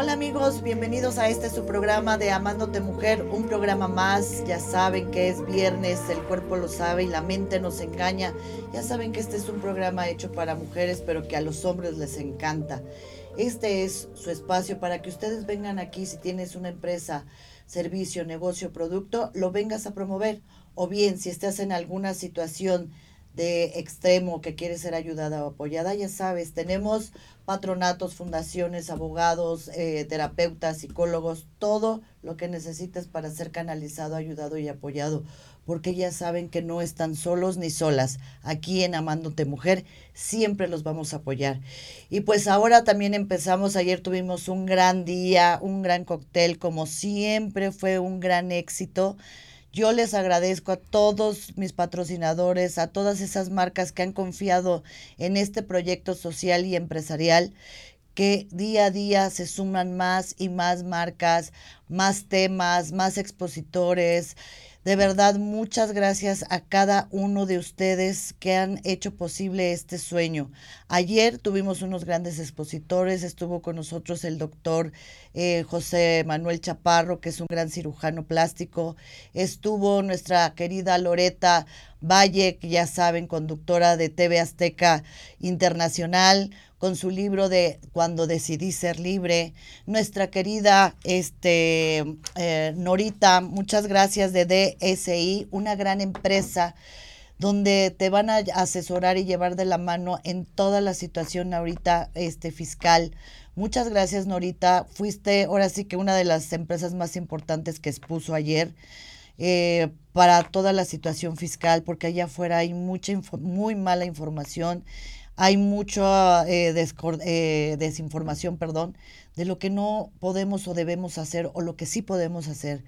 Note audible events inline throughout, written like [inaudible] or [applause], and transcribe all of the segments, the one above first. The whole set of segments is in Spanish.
Hola amigos, bienvenidos a este su programa de Amándote Mujer, un programa más. Ya saben que es viernes, el cuerpo lo sabe y la mente nos engaña. Ya saben que este es un programa hecho para mujeres, pero que a los hombres les encanta. Este es su espacio para que ustedes vengan aquí si tienes una empresa, servicio, negocio, producto, lo vengas a promover. O bien, si estás en alguna situación de extremo que quiere ser ayudada o apoyada, ya sabes, tenemos patronatos, fundaciones, abogados, eh, terapeutas, psicólogos, todo lo que necesites para ser canalizado, ayudado y apoyado, porque ya saben que no están solos ni solas. Aquí en Amándote Mujer siempre los vamos a apoyar. Y pues ahora también empezamos, ayer tuvimos un gran día, un gran cóctel, como siempre fue un gran éxito. Yo les agradezco a todos mis patrocinadores, a todas esas marcas que han confiado en este proyecto social y empresarial, que día a día se suman más y más marcas, más temas, más expositores de verdad, muchas gracias a cada uno de ustedes que han hecho posible este sueño. Ayer tuvimos unos grandes expositores, estuvo con nosotros el doctor eh, José Manuel Chaparro, que es un gran cirujano plástico, estuvo nuestra querida Loreta Valle, que ya saben, conductora de TV Azteca Internacional, con su libro de Cuando decidí ser libre. Nuestra querida este, eh, Norita, muchas gracias de DSI, una gran empresa donde te van a asesorar y llevar de la mano en toda la situación ahorita este, fiscal. Muchas gracias, Norita. Fuiste ahora sí que una de las empresas más importantes que expuso ayer. Eh, para toda la situación fiscal, porque allá afuera hay mucha muy mala información hay mucha eh, eh, desinformación, perdón, de lo que no podemos o debemos hacer o lo que sí podemos hacer.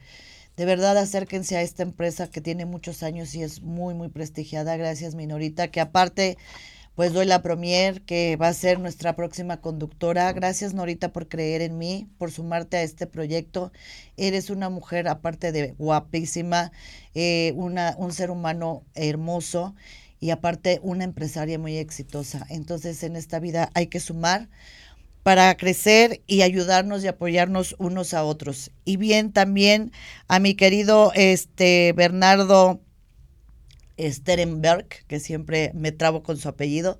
De verdad, acérquense a esta empresa que tiene muchos años y es muy, muy prestigiada. Gracias, Minorita, que aparte, pues doy la premier, que va a ser nuestra próxima conductora. Gracias, Norita, por creer en mí, por sumarte a este proyecto. Eres una mujer, aparte de guapísima, eh, una, un ser humano hermoso y aparte una empresaria muy exitosa. Entonces en esta vida hay que sumar para crecer y ayudarnos y apoyarnos unos a otros. Y bien también a mi querido este Bernardo Sterenberg, que siempre me trabo con su apellido,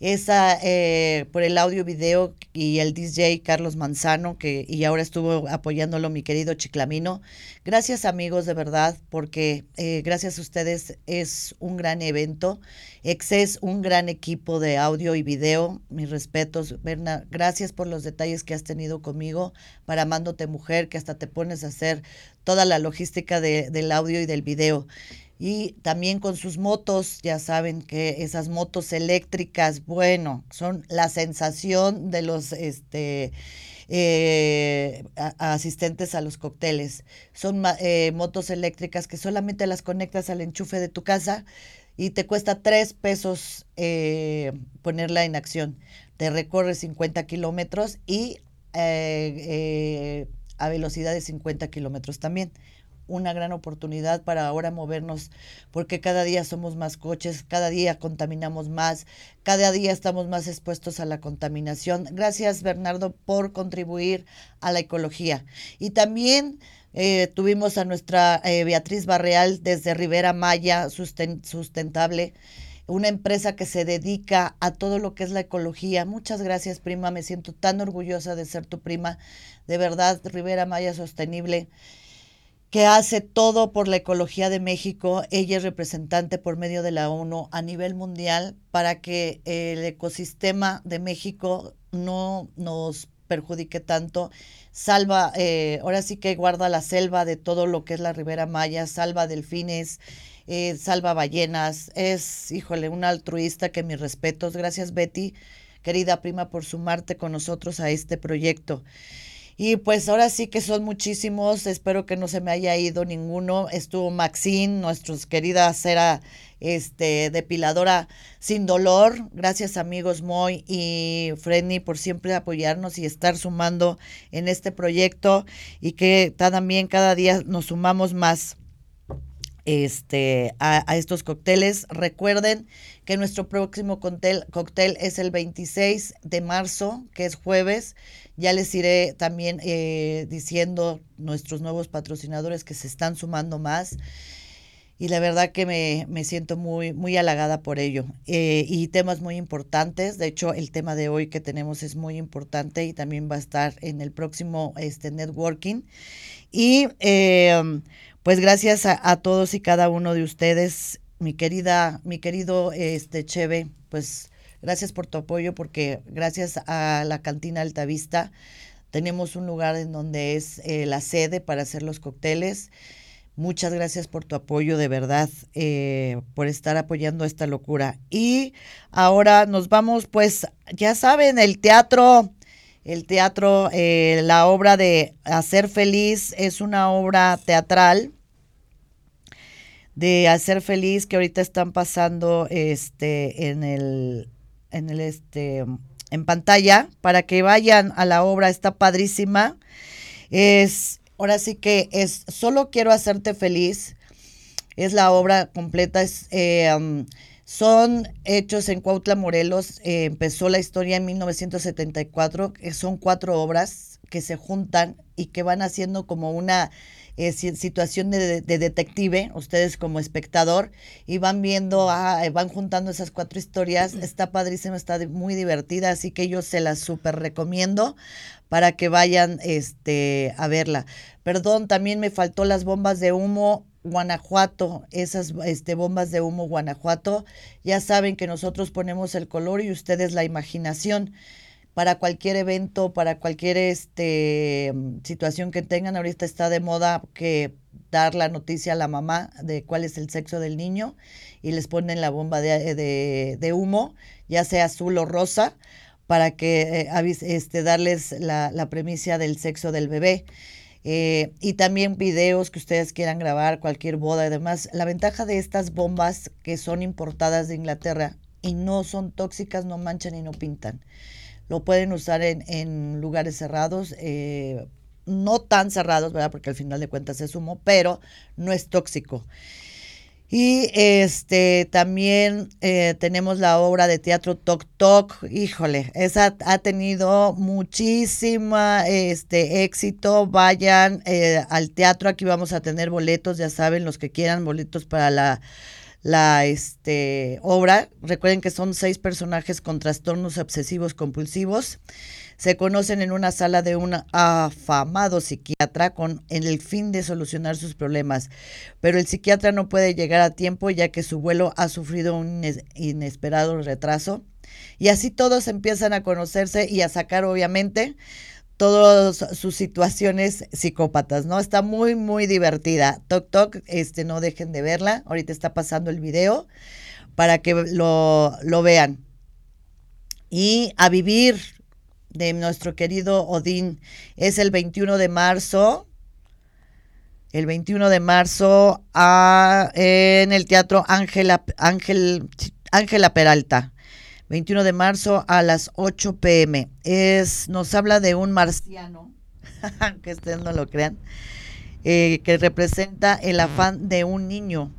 esa eh, por el audio video y el DJ Carlos Manzano que y ahora estuvo apoyándolo mi querido Chiclamino. Gracias amigos de verdad porque eh, gracias a ustedes es un gran evento. Es un gran equipo de audio y video. Mis respetos Berna gracias por los detalles que has tenido conmigo. Para amándote mujer que hasta te pones a hacer toda la logística de, del audio y del video y también con sus motos, ya saben que esas motos eléctricas, bueno, son la sensación de los este, eh, asistentes a los cócteles. Son eh, motos eléctricas que solamente las conectas al enchufe de tu casa y te cuesta tres pesos eh, ponerla en acción. Te recorre 50 kilómetros y a velocidad de 50 kilómetros también una gran oportunidad para ahora movernos, porque cada día somos más coches, cada día contaminamos más, cada día estamos más expuestos a la contaminación. Gracias, Bernardo, por contribuir a la ecología. Y también eh, tuvimos a nuestra eh, Beatriz Barreal desde Rivera Maya, sustentable una empresa que se dedica a todo lo que es la ecología. Muchas gracias, prima. Me siento tan orgullosa de ser tu prima. De verdad, Rivera Maya Sostenible que hace todo por la ecología de México. Ella es representante por medio de la ONU a nivel mundial para que el ecosistema de México no nos perjudique tanto. Salva, eh, ahora sí que guarda la selva de todo lo que es la Ribera Maya, salva delfines, eh, salva ballenas. Es, híjole, un altruista que mis respetos. Gracias, Betty, querida prima, por sumarte con nosotros a este proyecto. Y pues ahora sí que son muchísimos, espero que no se me haya ido ninguno. Estuvo Maxine, nuestra querida cera este, depiladora sin dolor. Gracias amigos Moy y Freddy por siempre apoyarnos y estar sumando en este proyecto y que también cada día nos sumamos más. Este, a, estos cócteles. Recuerden que nuestro próximo cóctel, es el 26 de marzo, que es jueves. Ya les iré también eh, diciendo nuestros nuevos patrocinadores que se están sumando más. Y la verdad que me, me siento muy, muy halagada por ello. Eh, y temas muy importantes. De hecho, el tema de hoy que tenemos es muy importante y también va a estar en el próximo este, networking. Y eh, pues gracias a, todos y cada uno de ustedes, mi querida, mi querido este Cheve, pues gracias por tu apoyo porque gracias a la cantina Altavista tenemos un lugar en donde es eh, la sede para hacer los cócteles. Muchas gracias por tu apoyo, de verdad, eh, por estar apoyando esta locura. Y ahora nos vamos, pues, ya saben, el teatro, el teatro, eh, la obra de Hacer Feliz es una obra teatral de hacer feliz que ahorita están pasando este en el en el este en pantalla para que vayan a la obra está padrísima es ahora sí que es solo quiero hacerte feliz es la obra completa es eh, um, son hechos en Cuautla, Morelos. Eh, empezó la historia en 1974. son cuatro obras que se juntan y que van haciendo como una eh, situación de, detective, ustedes como espectador, y van viendo, ah, eh, van juntando esas cuatro historias. Está padrísima, está muy divertida, así que yo se las súper recomiendo para que vayan este, a verla. Perdón, también me faltó las bombas de humo. Guanajuato, esas este, bombas de humo Guanajuato, ya saben que nosotros ponemos el color y ustedes la imaginación para cualquier evento, para cualquier este, situación que tengan. Ahorita está de moda que dar la noticia a la mamá de cuál es el sexo del niño y les ponen la bomba de, de, humo, ya sea azul o rosa, para que eh, este, darles la, la, premisa del sexo del bebé. Eh, y también videos que ustedes quieran grabar, cualquier boda y demás. La ventaja de estas bombas que son importadas de Inglaterra y no son tóxicas, no manchan y no pintan. Lo pueden usar en, en lugares cerrados, eh, no tan cerrados, ¿verdad? Porque al final de cuentas es humo, pero no es tóxico. Y este también eh, tenemos la obra de teatro Tok Tok. Híjole, esa ha tenido muchísima este éxito. Vayan eh, al teatro, aquí vamos a tener boletos, ya saben, los que quieran boletos para la la este, obra. Recuerden que son seis personajes con trastornos obsesivos compulsivos. Se conocen en una sala de un afamado psiquiatra con el fin de solucionar sus problemas, pero el psiquiatra no puede llegar a tiempo ya que su vuelo ha sufrido un inesperado retraso. Y así todos empiezan a conocerse y a sacar, obviamente, todas sus situaciones psicópatas, ¿no? Está muy, muy divertida. Toc Toc, este, no dejen de verla. Ahorita está pasando el video para que lo, lo vean. Y a vivir de nuestro querido Odín es el 21 de marzo. El 21 de marzo a, en el Teatro Ángela Ángel, Ángela Peralta. 21 de marzo a las 8 pm. Es, nos habla de un marciano, [laughs] que ustedes no lo crean, eh, que representa el afán de un niño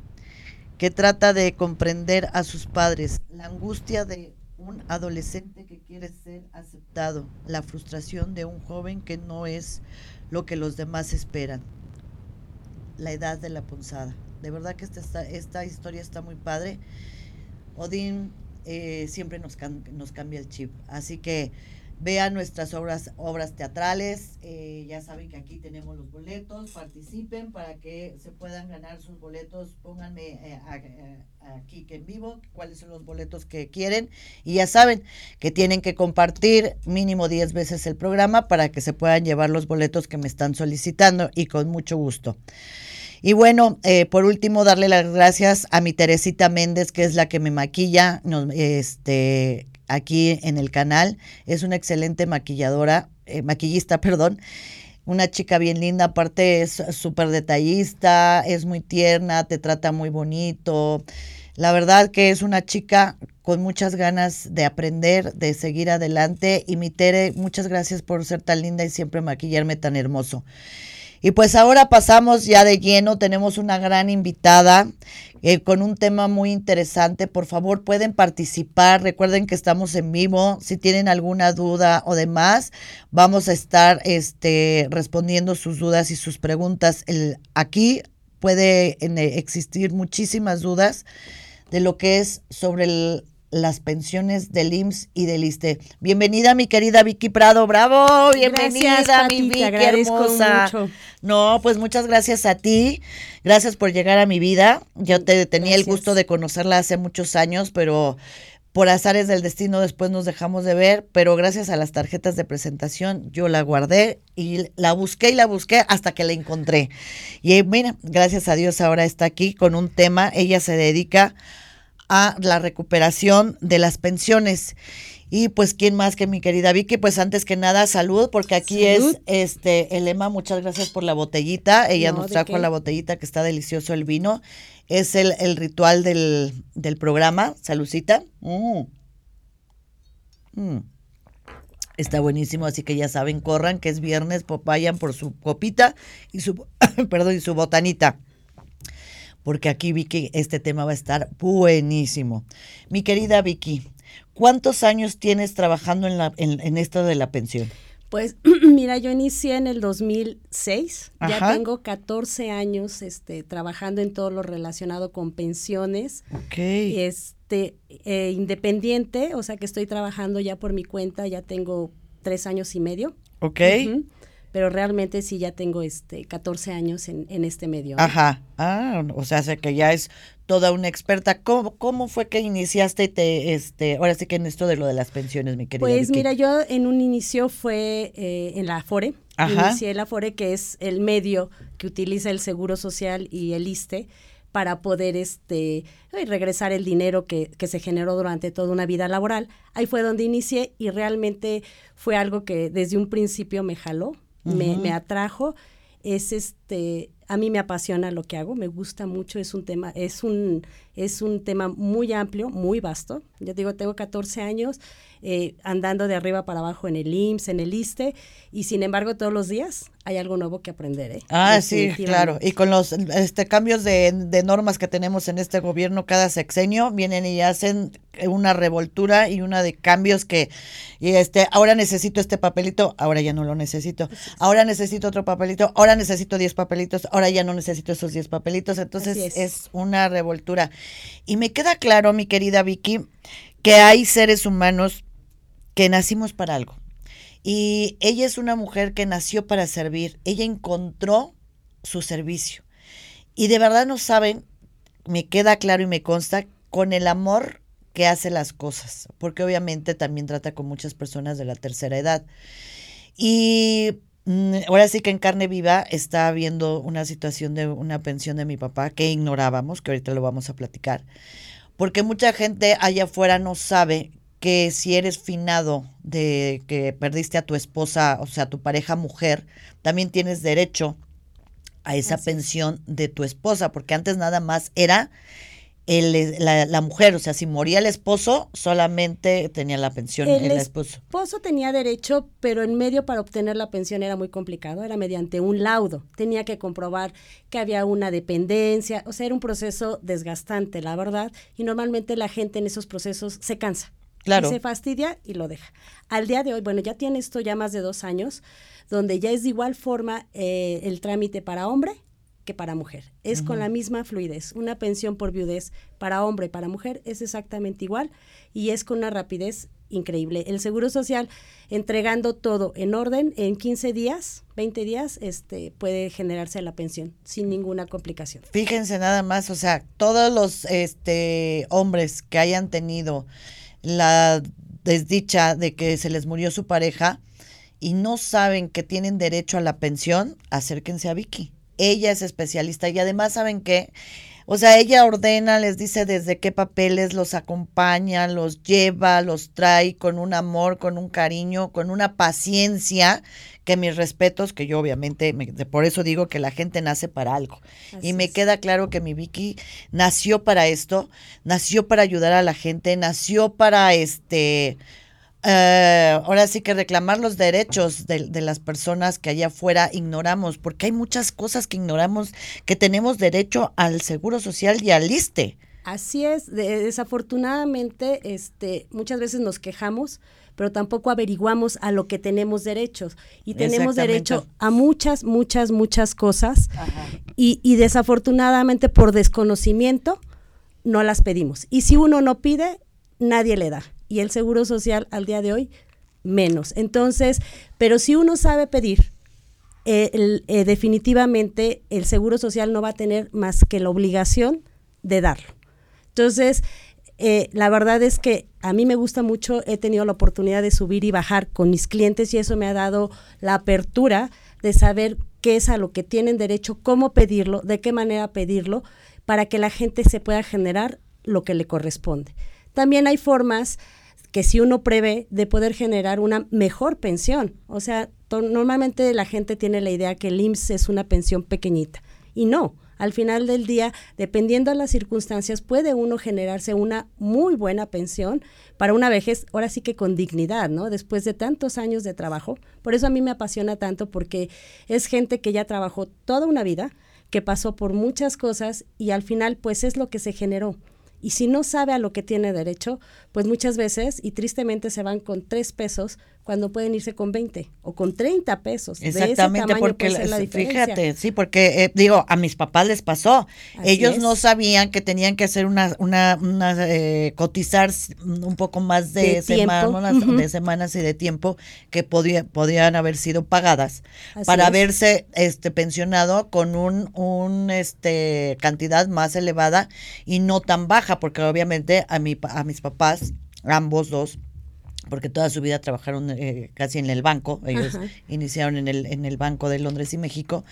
que trata de comprender a sus padres, la angustia de un adolescente que quiere ser aceptado, la frustración de un joven que no es lo que los demás esperan, la edad de la punzada. De verdad que esta, esta historia está muy padre. Odín eh, siempre nos, nos cambia el chip. Así que vean nuestras obras, obras teatrales. Eh, ya saben que aquí tenemos los boletos. Participen para que se puedan ganar sus boletos. Pónganme eh, aquí que en vivo cuáles son los boletos que quieren. Y ya saben que tienen que compartir mínimo 10 veces el programa para que se puedan llevar los boletos que me están solicitando y con mucho gusto. Y bueno, eh, por último, darle las gracias a mi Teresita Méndez, que es la que me maquilla este, aquí en el canal. Es una excelente maquilladora, eh, maquillista, [laughs] perdón. Una chica bien linda, aparte es súper detallista, es muy tierna, te trata muy bonito. La verdad que es una chica con muchas ganas de aprender, de seguir adelante. Y mi Tere, muchas gracias por ser tan linda y siempre maquillarme tan hermoso. Y pues ahora pasamos ya de lleno, tenemos una gran invitada eh, con un tema muy interesante. Por favor, pueden participar. Recuerden que estamos en vivo. Si tienen alguna duda o demás, vamos a estar este, respondiendo sus dudas y sus preguntas. El, aquí puede existir muchísimas dudas de lo que es sobre el, las pensiones del IMSS y del ISTE. Bienvenida mi querida Vicky Prado, bravo, bienvenida mi Vicky hermosa. No, pues muchas gracias a ti, gracias por llegar a mi vida. Yo te tenía el gusto de conocerla hace muchos años, pero por azares del destino después nos dejamos de ver, pero gracias a las tarjetas de presentación yo la guardé y la busqué y la busqué hasta que la encontré. Y mira, gracias a Dios ahora está aquí con un tema, ella se dedica a la recuperación de las pensiones. Y pues, ¿quién más que mi querida Vicky? Pues antes que nada, salud, porque aquí es este el lema. Muchas gracias por la botellita. Ella nos trajo la botellita que está delicioso el vino. Es el, el ritual del, del, programa. Salucita. Mm. Mm. Está buenísimo, así que ya saben, corran que es viernes, vayan por su copita y su, [coughs] perdón, y su botanita porque aquí Vicky, este tema va a estar buenísimo. Mi querida Vicky, ¿cuántos años tienes trabajando en, la, en, esto de la pensión? Pues [clears throat] mira, yo inicié en el 2006, ya tengo 14 años este, trabajando en todo lo relacionado con pensiones. Ok. Este, eh, independiente, o sea que estoy trabajando ya por mi cuenta, ya tengo tres años y medio. Ok pero realmente sí ya tengo este 14 años en, en este medio. Ajá, ah, o sea, sé que ya es toda una experta. ¿Cómo, ¿Cómo, fue que iniciaste te, este, ahora sí que en esto de lo de las pensiones, mi querida? Pues mira, yo en un inicio fue eh, en la Afore, Ajá. inicié la Afore, que es el medio que utiliza el Seguro Social y el ISTE para poder este regresar el dinero que, que, se generó durante toda una vida laboral. Ahí fue donde inicié y realmente fue algo que desde un principio me jaló, me, atrajo, es este, a mí me apasiona lo que hago, me gusta mucho, es un tema, es un, es un tema muy amplio, muy vasto. Yo digo, tengo 14 años eh, andando de arriba para abajo en el IMSS, en el ISTE, y sin embargo todos los días hay algo nuevo que aprender. ¿eh? Ah, sí, claro. Y con los este, cambios de, normas que tenemos en este gobierno cada sexenio, vienen y hacen una revoltura y una de cambios que, y este, ahora necesito este papelito, ahora ya no lo necesito. Ahora necesito otro papelito, ahora necesito 10 papelitos, ahora ya no necesito esos 10 papelitos. Entonces es. es una revoltura. Y me queda claro, mi querida Vicky, que hay seres humanos que nacimos para algo. Y ella es una mujer que nació para servir. Ella encontró su servicio. Y de verdad no saben, me queda claro y me consta, con el amor que hace las cosas, porque obviamente también trata con muchas personas de la tercera edad. Y mm, ahora sí que en carne viva está viendo una situación de una pensión de mi papá que ignorábamos, que ahorita lo vamos a platicar, porque mucha gente allá afuera no sabe que si eres finado de que perdiste a tu esposa, o sea, a tu pareja mujer, también tienes derecho a esa pensión de tu esposa, porque antes nada más era el, la, mujer, o sea, si moría el esposo, solamente tenía la pensión el, esposo. El esposo tenía derecho, pero en medio para obtener la pensión era muy complicado, era mediante un laudo. Tenía que comprobar que había una dependencia, o sea, era un proceso desgastante, la verdad, y normalmente la gente en esos procesos se cansa. Claro. se fastidia y lo deja. Al día de hoy, bueno, ya tiene esto ya más de dos años, donde ya es de igual forma eh, el trámite para hombre que para mujer. Es con la misma fluidez. Una pensión por viudez para hombre y para mujer es exactamente igual y es con una rapidez increíble. El Seguro Social entregando todo en orden en 15 días, 20 días, este puede generarse la pensión sin ninguna complicación. Fíjense nada más, o sea, todos los este hombres que hayan tenido la desdicha de que se les murió su pareja y no saben que tienen derecho a la pensión, acérquense a Vicky. Ella es especialista y además saben que, o sea, ella ordena, les dice desde qué papeles los acompaña, los lleva, los trae con un amor, con un cariño, con una paciencia que mis respetos, que yo obviamente, por eso digo que la gente nace para algo. y me queda claro que mi Vicky nació para esto, nació para ayudar a la gente, nació para este eh, ahora sí que reclamar los derechos de, de, las personas que allá afuera ignoramos, porque hay muchas cosas que ignoramos, que tenemos derecho al seguro social y al ISTE. Así es, desafortunadamente, este, muchas veces nos quejamos, pero tampoco averiguamos a lo que tenemos derechos. Y tenemos derecho a muchas, muchas, muchas cosas. Y, y desafortunadamente por desconocimiento no las pedimos. Y si uno no pide, nadie le da. Y el Seguro Social al día de hoy, menos. Entonces, pero si uno sabe pedir, eh, eh, definitivamente el Seguro Social no va a tener más que la obligación de darlo. Entonces, eh, la verdad es que a mí me gusta mucho, he tenido la oportunidad de subir y bajar con mis clientes y eso me ha dado la apertura de saber qué es a lo que tienen derecho, cómo pedirlo, de qué manera pedirlo, para que la gente se pueda generar lo que le corresponde. También hay formas que si uno prevé de poder generar una mejor pensión. O sea, normalmente la gente tiene la idea que el IMSS es una pensión pequeñita y no al final del día, dependiendo de las circunstancias, puede uno generarse una muy buena pensión para una vejez, ahora sí que con dignidad, ¿no? Después de tantos años de trabajo. Por eso a mí me apasiona tanto porque es gente que ya trabajó toda una vida, que pasó por muchas cosas y al final pues es lo que se generó. Y si no sabe a lo que tiene derecho, pues muchas veces y tristemente se van con tres pesos cuando pueden irse con 20 o con 30 pesos. Exactamente, porque fíjate, sí, porque eh, digo, a mis papás les pasó. Ellos no sabían que tenían que hacer una, una, una eh, cotizar un poco más de, semanas, de semanas y de tiempo que podía, podían haber sido pagadas para verse este pensionado con un, un este cantidad más elevada y no tan baja, porque obviamente a mi a mis papás, ambos dos, porque toda su vida trabajaron eh, casi en el banco, ellos iniciaron en el, en el Banco de Londres y México,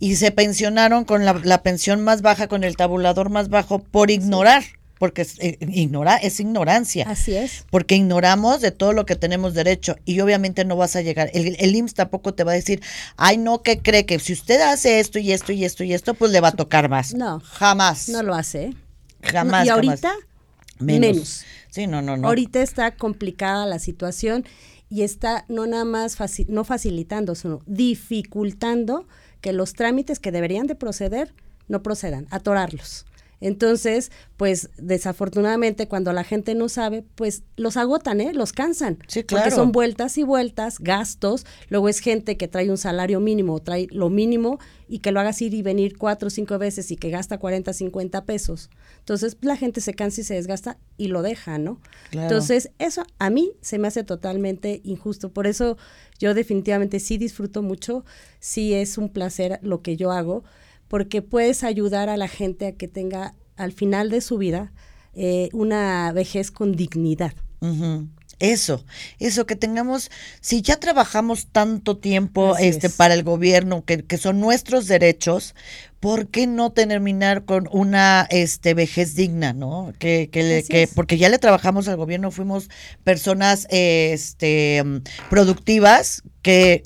y se pensionaron con la, pensión más baja, con el tabulador más bajo, por ignorar. Porque es, eh, ignora, es ignorancia. Así es. Porque ignoramos de todo lo que tenemos derecho y obviamente no vas a llegar. El, el IMSS tampoco te va a decir, ay, no, que cree que si usted hace esto y esto y esto y esto, pues le va a tocar más. No. Jamás. No lo hace. Jamás. y ahorita, menos. Sí, no, no, no. Ahorita está complicada la situación y está no nada más no facilitando, sino dificultando que los trámites que deberían de proceder no procedan, atorarlos. Entonces, pues desafortunadamente cuando la gente no sabe, pues los agotan, ¿eh? Los cansan. Sí, claro. Porque son vueltas y vueltas, gastos. Luego es gente que trae un salario mínimo, trae lo mínimo y que lo hagas ir y venir cuatro o cinco veces y que gasta 40, 50 pesos. Entonces, la gente se cansa y se desgasta y lo deja, ¿no? Entonces, eso a mí se me hace totalmente injusto. Por eso yo definitivamente sí disfruto mucho, sí es un placer lo que yo hago porque puedes ayudar a la gente a que tenga al final de su vida eh, una vejez con dignidad. Eso, eso, que tengamos, si ya trabajamos tanto tiempo este para el gobierno, que, que, son nuestros derechos, ¿por qué no terminar con una este vejez digna, no? Que, que, que porque ya le trabajamos al gobierno, fuimos personas este productivas que,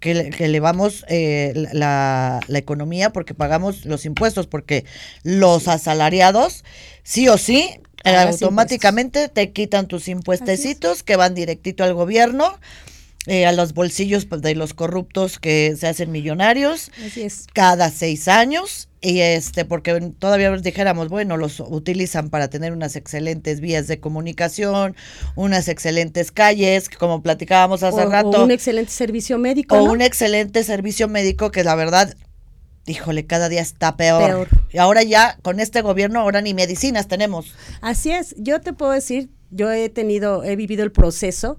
que, que elevamos eh, la, la economía porque pagamos los impuestos, porque los asalariados, sí o sí, automáticamente te quitan tus impuestecitos que van directito al gobierno. Eh, a los bolsillos de los corruptos que se hacen millonarios Así es. cada seis años y este porque todavía dijéramos bueno los utilizan para tener unas excelentes vías de comunicación unas excelentes calles como platicábamos hace rato o un excelente servicio médico o un excelente servicio médico que la verdad híjole, cada día está peor. Y ahora ya, con este gobierno, ahora ni medicinas tenemos. Así es, yo te puedo decir, yo he tenido, he vivido el proceso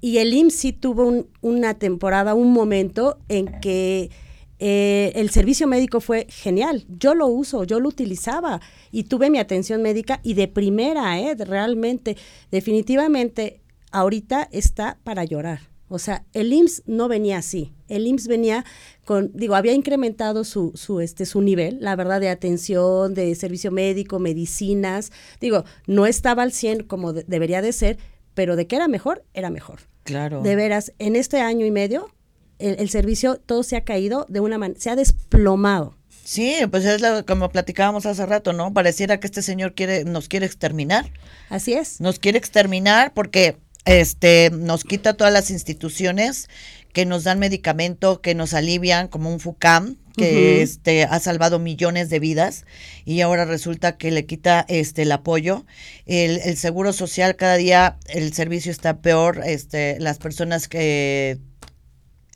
y el IMSS sí tuvo una temporada, un momento en que eh, el servicio médico fue genial. Yo lo uso, yo lo utilizaba y tuve mi atención médica y de primera, eh, realmente, definitivamente, ahorita está para llorar. O sea, el IMSS no venía así. El IMSS venía con, digo, había incrementado su, su, este, su nivel, la verdad, de atención, de servicio médico, medicinas. Digo, no estaba al 100 como debería de ser, pero de que era mejor, era mejor. Claro. De veras, en este año y medio, el, servicio todo se ha caído de una manera, se ha desplomado. Sí, pues es lo, como platicábamos hace rato, ¿no? Pareciera que este señor quiere, nos quiere exterminar. Así es. Nos quiere exterminar porque este, nos quita todas las instituciones que nos dan medicamento, que nos alivian, como un FUCAM, que este ha salvado millones de vidas y ahora resulta que le quita este el apoyo. El, el, seguro social cada día el servicio está peor este las personas que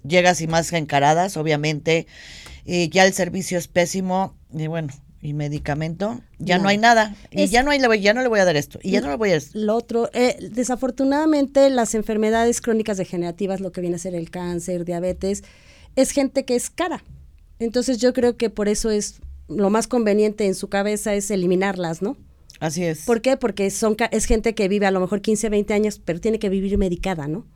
llegas y más encaradas obviamente y ya el servicio es pésimo y bueno y medicamento, ya no, hay nada. Y ya no hay, ya no le voy a dar esto. Y ya no le voy a dar Lo otro, eh, desafortunadamente las enfermedades crónicas degenerativas, lo que viene a ser el cáncer, diabetes, es gente que es cara. Entonces yo creo que por eso es lo más conveniente en su cabeza es eliminarlas, ¿no? Así es. ¿Por qué? Porque son es gente que vive a lo mejor 15, 20 años, pero tiene que vivir medicada, ¿no?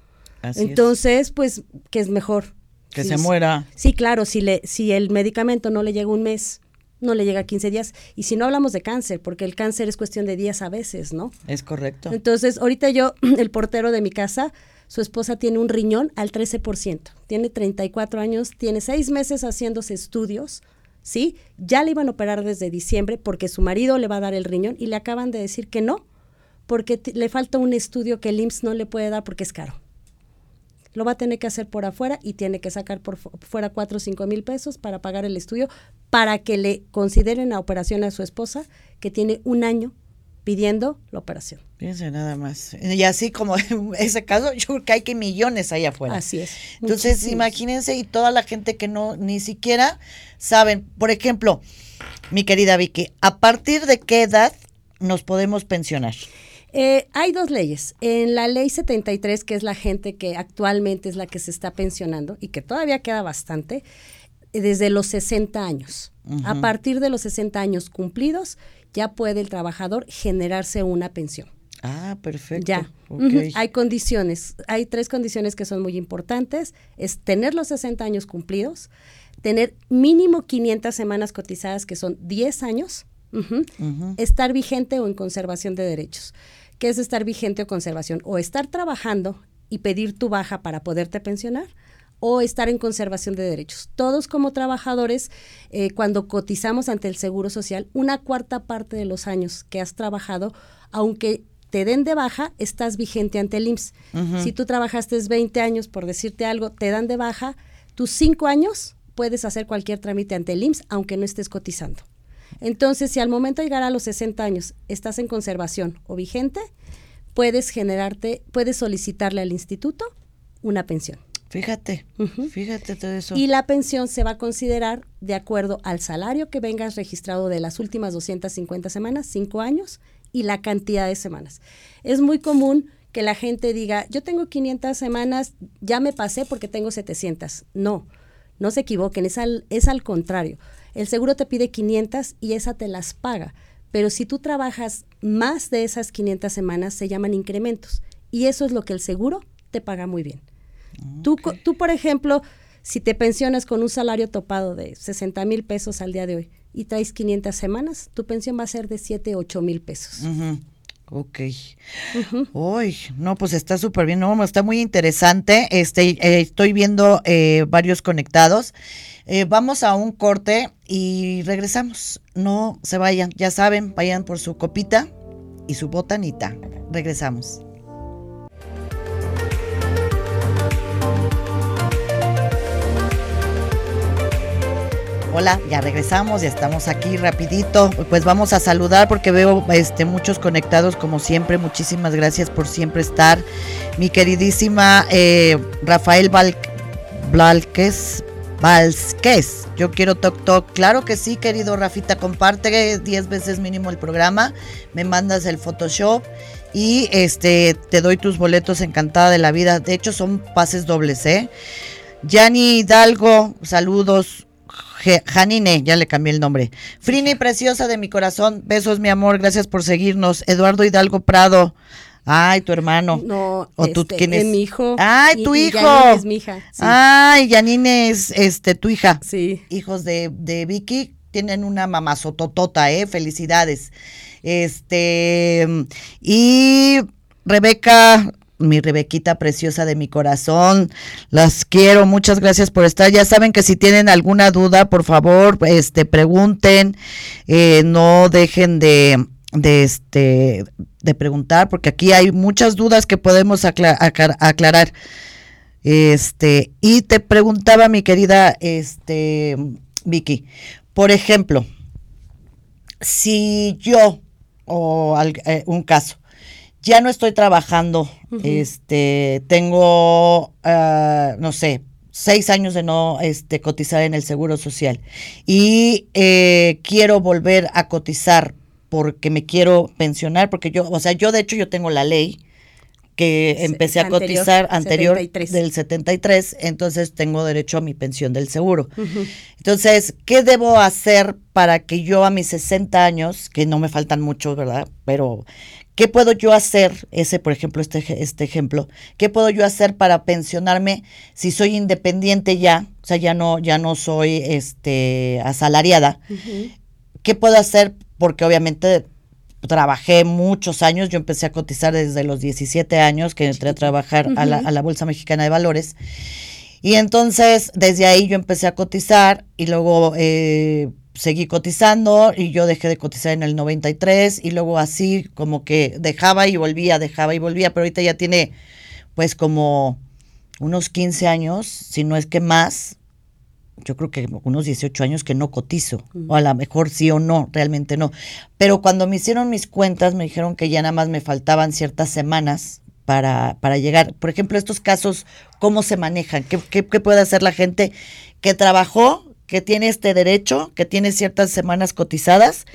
Así Entonces, pues, que es mejor. Que se muera. Sí, claro, si, le, si el medicamento no le llega un mes, no le llega a 15 días. Y si no hablamos de cáncer, porque el cáncer es cuestión de días a veces, ¿no? Es correcto. Entonces, ahorita yo, [clears throat] el portero de mi casa, su esposa tiene un riñón al 13%. Tiene 34 años, tiene seis meses haciéndose estudios, ¿sí? Ya le iban a operar desde diciembre porque su marido le va a dar el riñón y le acaban de decir que no, porque le falta un estudio que el IMSS no le puede dar porque es caro lo va a tener que hacer por afuera y tiene que sacar por fuera cuatro o cinco mil pesos para pagar el estudio para que le consideren la operación a su esposa que tiene un año pidiendo la operación. Piense nada más. Y así como en ese caso, yo creo que hay que millones allá afuera. Así es. Entonces, imagínense y toda la gente que no ni siquiera saben, por ejemplo, mi querida Vicky, ¿a partir de qué edad nos podemos pensionar? Eh, hay dos leyes. En la ley 73, que es la gente que actualmente es la que se está pensionando y que todavía queda bastante, eh, desde los 60 años. A partir de los 60 años cumplidos, ya puede el trabajador generarse una pensión. Ah, perfecto. Ya. Hay condiciones, hay tres condiciones que son muy importantes. Es tener los 60 años cumplidos, tener mínimo 500 semanas cotizadas, que son 10 años, estar vigente o en conservación de derechos que es estar vigente o conservación, o estar trabajando y pedir tu baja para poderte pensionar, o estar en conservación de derechos. Todos como trabajadores, eh, cuando cotizamos ante el Seguro Social, una cuarta parte de los años que has trabajado, aunque te den de baja, estás vigente ante el IMSS. Si tú trabajaste 20 años, por decirte algo, te dan de baja, tus 5 años puedes hacer cualquier trámite ante el IMSS, aunque no estés cotizando. Entonces, si al momento de llegar a los 60 años estás en conservación o vigente, puedes generarte, puedes solicitarle al instituto una pensión. Fíjate, fíjate todo eso. Y la pensión se va a considerar de acuerdo al salario que vengas registrado de las últimas 250 semanas, 5 años, y la cantidad de semanas. Es muy común que la gente diga, yo tengo 500 semanas, ya me pasé porque tengo 700. No, no se equivoquen, es al, es al contrario. El seguro te pide 500 y esa te las paga. Pero si tú trabajas más de esas 500 semanas, se llaman incrementos. Y eso es lo que el seguro te paga muy bien. Tú, tú, por ejemplo, si te pensionas con un salario topado de 60 mil pesos al día de hoy y traes 500 semanas, tu pensión va a ser de 7, 8 mil pesos. Ok. Uy, no, pues está súper bien, no, está muy interesante. Este, eh, estoy viendo eh, varios conectados. Eh, vamos a un corte y regresamos. No se vayan, ya saben, vayan por su copita y su botanita. Regresamos. Hola, ya regresamos, ya estamos aquí rapidito. Pues vamos a saludar porque veo este muchos conectados como siempre. Muchísimas gracias por siempre estar. Mi queridísima eh, Rafael Val Valquez, Valquez. Yo quiero Toc Toc. Claro que sí, querido Rafita. Comparte 10 veces mínimo el programa. Me mandas el Photoshop y este te doy tus boletos encantada de la vida. De hecho, son pases dobles, ¿eh? Yani Hidalgo, saludos. Janine, ya le cambié el nombre. Frini, preciosa de mi corazón, besos, mi amor, gracias por seguirnos. Eduardo Hidalgo Prado. Ay, tu hermano. No, o tú, este, ¿quién es? mi hijo. Ay, tu hijo. Es mi hija. Ay, Janine es este, tu hija. Sí. Hijos de, de Vicky tienen una mamazototota, ¿eh? Felicidades. Este, y Rebeca mi Rebequita preciosa de mi corazón. Las quiero, muchas gracias por estar. Ya saben que si tienen alguna duda, por favor, este, pregunten, eh, no dejen de, de este de preguntar, porque aquí hay muchas dudas que podemos aclarar. Este, y te preguntaba mi querida este, Vicky, por ejemplo, si yo, o eh, un caso, ya no estoy trabajando, este, tengo, ah, no sé, seis años de no este, cotizar en el Seguro Social. Y eh, quiero volver a cotizar porque me quiero pensionar, porque yo, o sea, yo de hecho yo tengo la ley que empecé a cotizar anterior del 73, entonces tengo derecho a mi pensión del seguro. Entonces, ¿qué debo hacer para que yo a mis 60 años, que no me faltan muchos, ¿verdad? Pero ¿qué puedo yo hacer? Ese, por ejemplo, este, este ejemplo, ¿qué puedo yo hacer para pensionarme si soy independiente ya? O sea, ya no, ya no soy este asalariada. ¿Qué puedo hacer porque obviamente trabajé muchos años, yo empecé a cotizar desde los 17 años que entré a trabajar a, la, Bolsa Mexicana de Valores. Y entonces desde ahí yo empecé a cotizar y luego eh, seguí cotizando y yo dejé de cotizar en el 93 y luego así como que dejaba y volvía, dejaba y volvía, pero ahorita ya tiene pues como unos 15 años, si no es que más, yo creo que unos 18 años que no cotizo, o a lo mejor sí o no, realmente no. Pero cuando me hicieron mis cuentas, me dijeron que ya nada más me faltaban ciertas semanas para, para llegar. Por ejemplo, estos casos, ¿cómo se manejan? ¿Qué, qué, puede hacer la gente que trabajó, que tiene este derecho, que tiene ciertas semanas cotizadas,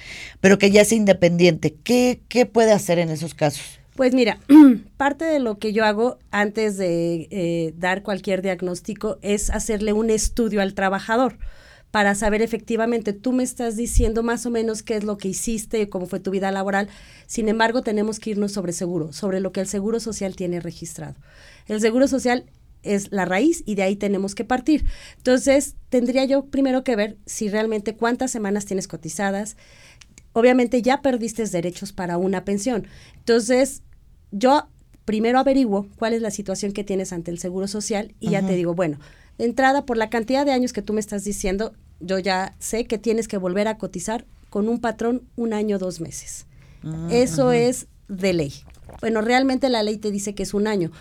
pero que ya es independiente? ¿Qué, qué puede hacer en esos casos? Pues mira, [clears throat] parte de lo que yo hago antes de eh, dar cualquier diagnóstico es hacerle un estudio al trabajador para saber efectivamente, tú me estás diciendo más o menos qué es lo que hiciste, cómo fue tu vida laboral. Sin embargo, tenemos que irnos sobre seguro, sobre lo que el Seguro Social tiene registrado. El Seguro Social es la raíz y de ahí tenemos que partir. Entonces, tendría yo primero que ver si realmente cuántas semanas tienes cotizadas. Obviamente ya perdiste derechos para una pensión. Entonces, yo primero averiguo cuál es la situación que tienes ante el Seguro Social y ya te digo, bueno, de entrada, por la cantidad de años que tú me estás diciendo, yo ya sé que tienes que volver a cotizar con un patrón un año, dos meses. Ah, Eso es de ley. Bueno, realmente la ley te dice que es un año,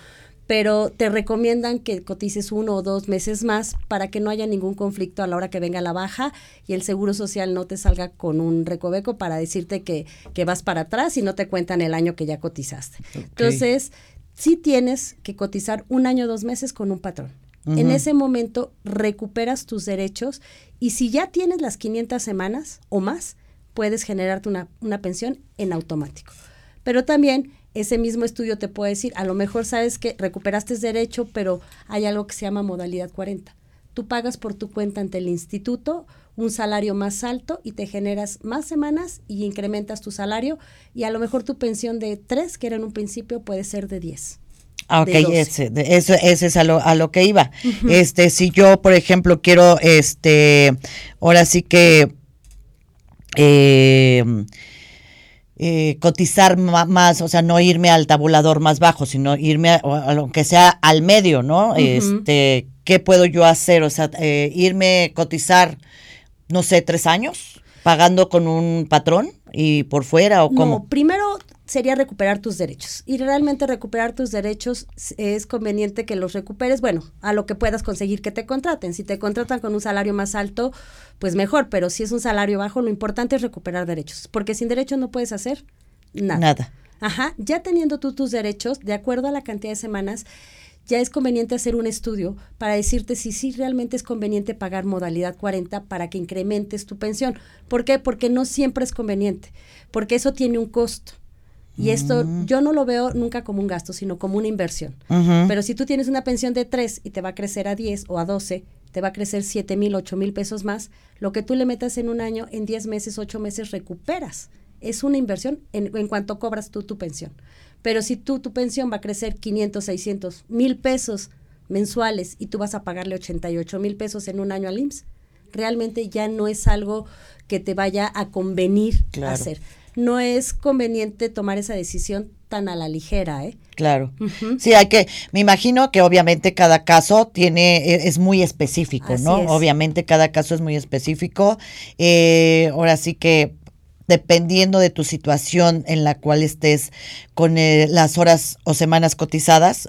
pero te recomiendan que cotices uno o dos meses más para que no haya ningún conflicto a la hora que venga la baja y el Seguro Social no te salga con un recoveco para decirte que, que vas para atrás y no te cuentan el año que ya cotizaste. Entonces, sí tienes que cotizar un año o dos meses con un patrón. En ese momento recuperas tus derechos y si ya tienes las 500 semanas o más, puedes generarte una, una pensión en automático. Pero también ese mismo estudio te puede decir, a lo mejor sabes que recuperaste derecho, pero hay algo que se llama modalidad 40. Tú pagas por tu cuenta ante el instituto un salario más alto y te generas más semanas y incrementas tu salario y a lo mejor tu pensión de 3, que era en un principio, puede ser de 10. Ah, ok, ese, eso, ese es a lo, a lo que iba. Este, si yo, por ejemplo, quiero, este, ahora sí que eh, eh, cotizar más, o sea, no irme al tabulador más bajo, sino irme a, lo que sea al medio, ¿no? Este, ¿qué puedo yo hacer? O sea, eh, irme cotizar, no sé, tres años, pagando con un patrón y por fuera o cómo. No, primero sería recuperar tus derechos. Y realmente recuperar tus derechos es conveniente que los recuperes, bueno, a lo que puedas conseguir que te contraten. Si te contratan con un salario más alto, pues mejor, pero si es un salario bajo, lo importante es recuperar derechos, porque sin derechos no puedes hacer nada. Nada. Ajá, ya teniendo tú tus derechos, de acuerdo a la cantidad de semanas, ya es conveniente hacer un estudio para decirte si sí realmente es conveniente pagar modalidad 40 para que incrementes tu pensión. ¿Por qué? Porque no siempre es conveniente, porque eso tiene un costo. Y esto mm. yo no lo veo nunca como un gasto, sino como una inversión. Pero si tú tienes una pensión de 3 y te va a crecer a 10 o a 12, te va a crecer 7 mil, 8 mil pesos más, lo que tú le metas en un año, en 10 meses, 8 meses, recuperas. Es una inversión en, en cuanto cobras tú tu pensión. Pero si tú tu pensión va a crecer 500, 600, mil pesos mensuales y tú vas a pagarle 88 mil pesos en un año al IMSS, realmente ya no es algo que te vaya a convenir hacer. No es conveniente tomar esa decisión tan a la ligera, ¿eh? Claro. Sí, hay que, me imagino que obviamente cada caso tiene, e, es, muy específico, ¿no? Obviamente cada caso es muy específico. Eh, ahora sí que dependiendo de tu situación en la cual estés con eh, las horas o semanas cotizadas,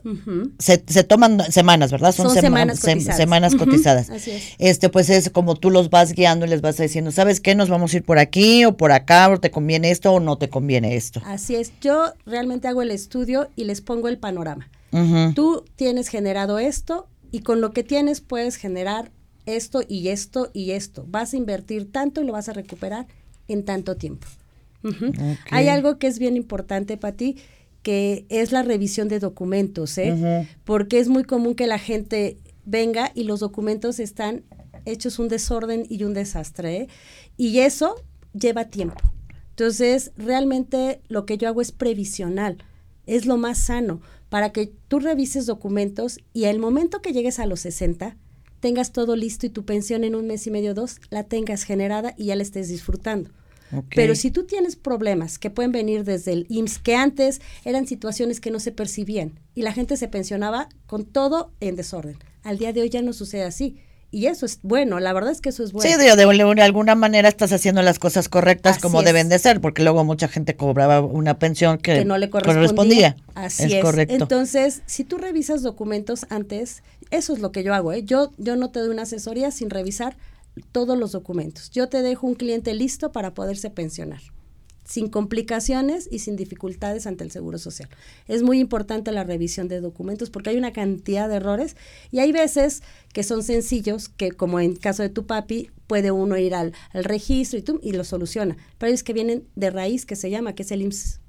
se, toman semanas, ¿verdad? Son, semanas cotizadas. semanas cotizadas. Así es. Este, pues es como tú los vas guiando y les vas diciendo, ¿sabes qué? Nos vamos a ir por aquí o por acá, o te conviene esto o no te conviene esto. Así es. Yo realmente hago el estudio y les pongo el panorama. Tú tienes generado esto y con lo que tienes puedes generar esto y esto y esto. Vas a invertir tanto y lo vas a recuperar en tanto tiempo. Hay algo que es bien importante para ti, que es la revisión de documentos, ¿eh? Porque es muy común que la gente venga y los documentos están hechos un desorden y un desastre, ¿eh? Y eso lleva tiempo. Entonces, realmente lo que yo hago es previsional, es lo más sano, para que tú revises documentos y al momento que llegues a los 60, tengas todo listo y tu pensión en un mes y medio, dos, la tengas generada y ya la estés disfrutando. Pero si tú tienes problemas que pueden venir desde el IMSS, que antes eran situaciones que no se percibían y la gente se pensionaba con todo en desorden. Al día de hoy ya no sucede así. Y eso es bueno, la verdad es que eso es bueno. Sí, de, de, alguna manera estás haciendo las cosas correctas como deben de ser, porque luego mucha gente cobraba una pensión que, no le correspondía. Así es, correcto. Entonces, si tú revisas documentos antes, eso es lo que yo hago. ¿eh? Yo, yo no te doy una asesoría sin revisar todos los documentos. Yo te dejo un cliente listo para poderse pensionar, sin complicaciones y sin dificultades ante el Seguro Social. Es muy importante la revisión de documentos porque hay una cantidad de errores y hay veces que son sencillos, que como en caso de tu papi, puede uno ir al, registro y, tú, y lo soluciona. Pero es que vienen de raíz, que se llama, que es el IMSS.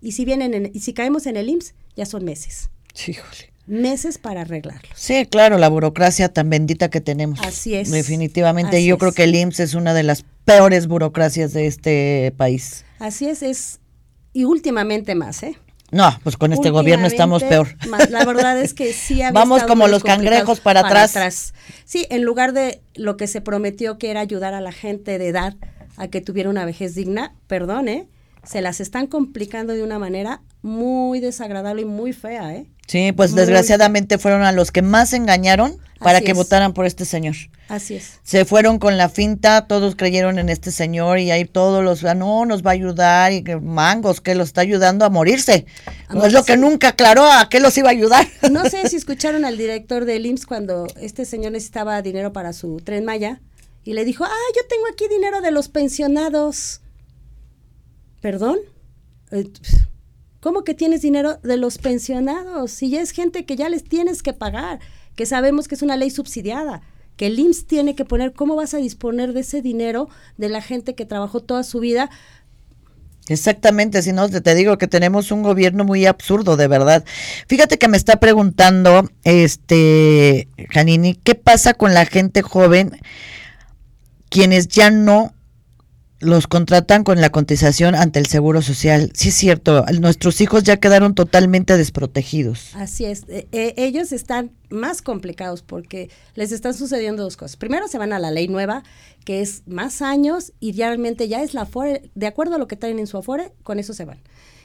Y si, vienen y si caemos en el IMSS, ya son meses. Sí, Juli meses para arreglarlo. Sí, claro, la burocracia tan bendita que tenemos. Así es. Definitivamente, yo creo que el IMSS es una de las peores burocracias de este país. Así es, es y últimamente más, ¿eh? No, pues con este gobierno estamos peor. la verdad es que sí [laughs] Vamos como los cangrejos para, atrás. Sí, en lugar de lo que se prometió que era ayudar a la gente de edad a que tuviera una vejez digna, perdón, ¿eh? Se las están complicando de una manera muy desagradable y muy fea, ¿eh? Sí, pues desgraciadamente fueron a los que más engañaron para que votaran por este señor. Así es. Se fueron con la finta, todos creyeron en este señor y ahí todos los, ah, no, nos va a ayudar y que mangos, que los está ayudando a morirse. no es lo que nunca aclaró a qué los iba a ayudar. [laughs] No sé [laughs] si escucharon al director del IMSS cuando este señor necesitaba dinero para su tren Maya y le dijo, ah, yo tengo aquí dinero de los pensionados. ¿Perdón? Eh, ¿Cómo que tienes dinero de los pensionados? Si ya es gente que ya les tienes que pagar, que sabemos que es una ley subsidiada, que el IMSS tiene que poner cómo vas a disponer de ese dinero de la gente que trabajó toda su vida Exactamente, si no, te digo que tenemos un gobierno muy absurdo, de verdad. Fíjate que me está preguntando, este, Janini, ¿qué pasa con la gente joven quienes ya no los contratan con la cotización ante el Seguro Social. Sí es cierto, nuestros hijos ya quedaron totalmente desprotegidos. Así es, eh, eh, ellos están más complicados porque les están sucediendo dos cosas. Primero se van a la ley nueva, que es más años y realmente ya es la Afore, de acuerdo a lo que traen en su Afore, con eso se van.